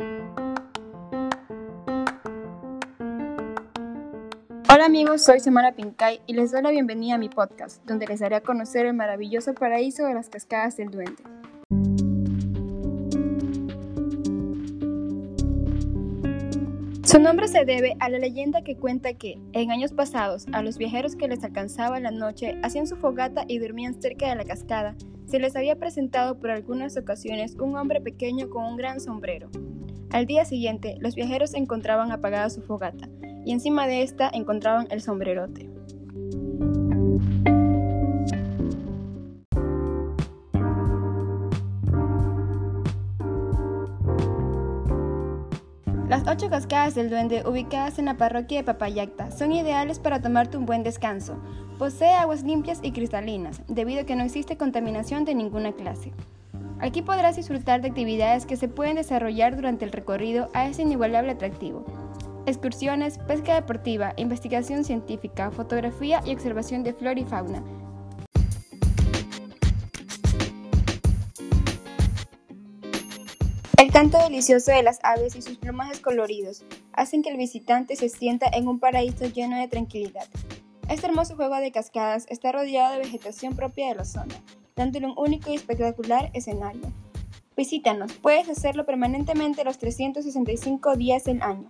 Hola amigos, soy Semana Pincay y les doy la bienvenida a mi podcast, donde les daré a conocer el maravilloso paraíso de las cascadas del duende. Su nombre se debe a la leyenda que cuenta que, en años pasados, a los viajeros que les alcanzaba la noche hacían su fogata y dormían cerca de la cascada, se les había presentado por algunas ocasiones un hombre pequeño con un gran sombrero. Al día siguiente, los viajeros encontraban apagada su fogata, y encima de esta encontraban el sombrerote. Las ocho cascadas del duende ubicadas en la parroquia de Papayacta son ideales para tomarte un buen descanso. Posee aguas limpias y cristalinas, debido a que no existe contaminación de ninguna clase. Aquí podrás disfrutar de actividades que se pueden desarrollar durante el recorrido a ese inigualable atractivo. Excursiones, pesca deportiva, investigación científica, fotografía y observación de flora y fauna, El canto delicioso de las aves y sus plumajes coloridos hacen que el visitante se sienta en un paraíso lleno de tranquilidad. Este hermoso juego de cascadas está rodeado de vegetación propia de la zona, dándole un único y espectacular escenario. Visítanos, puedes hacerlo permanentemente los 365 días del año.